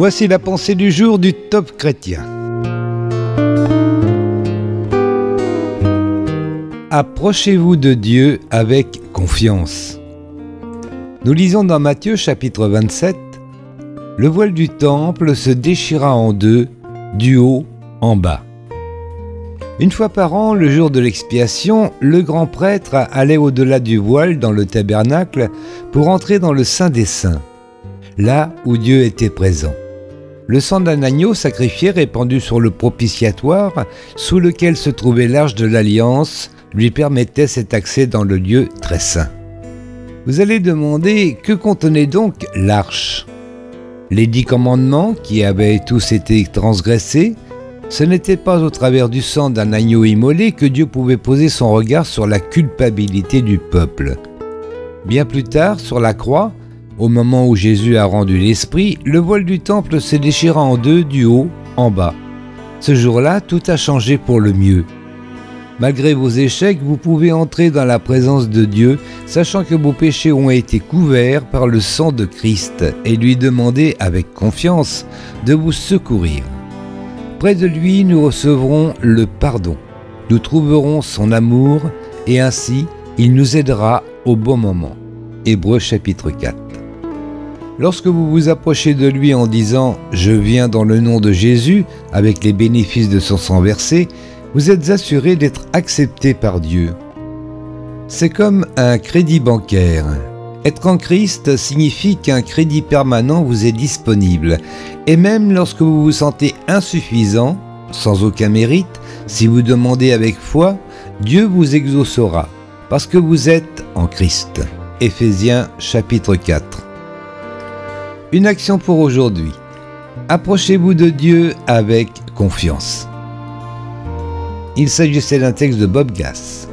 Voici la pensée du jour du top chrétien. Approchez-vous de Dieu avec confiance. Nous lisons dans Matthieu chapitre 27, Le voile du temple se déchira en deux, du haut en bas. Une fois par an, le jour de l'expiation, le grand prêtre allait au-delà du voile dans le tabernacle pour entrer dans le Saint des Saints, là où Dieu était présent. Le sang d'un agneau sacrifié répandu sur le propitiatoire, sous lequel se trouvait l'arche de l'alliance, lui permettait cet accès dans le lieu très saint. Vous allez demander que contenait donc l'arche? Les dix commandements qui avaient tous été transgressés, ce n'était pas au travers du sang d'un agneau immolé que Dieu pouvait poser son regard sur la culpabilité du peuple. Bien plus tard, sur la croix, au moment où Jésus a rendu l'esprit, le voile du temple se déchira en deux du haut en bas. Ce jour-là, tout a changé pour le mieux. Malgré vos échecs, vous pouvez entrer dans la présence de Dieu, sachant que vos péchés ont été couverts par le sang de Christ, et lui demander avec confiance de vous secourir. Près de lui, nous recevrons le pardon. Nous trouverons son amour et ainsi, il nous aidera au bon moment. Hébreu chapitre 4. Lorsque vous vous approchez de lui en disant ⁇ Je viens dans le nom de Jésus ⁇ avec les bénéfices de son sang versé, vous êtes assuré d'être accepté par Dieu. C'est comme un crédit bancaire. Être en Christ signifie qu'un crédit permanent vous est disponible. Et même lorsque vous vous sentez insuffisant, sans aucun mérite, si vous demandez avec foi, Dieu vous exaucera, parce que vous êtes en Christ. Éphésiens chapitre 4. Une action pour aujourd'hui. Approchez-vous de Dieu avec confiance. Il s'agissait d'un texte de Bob Gass.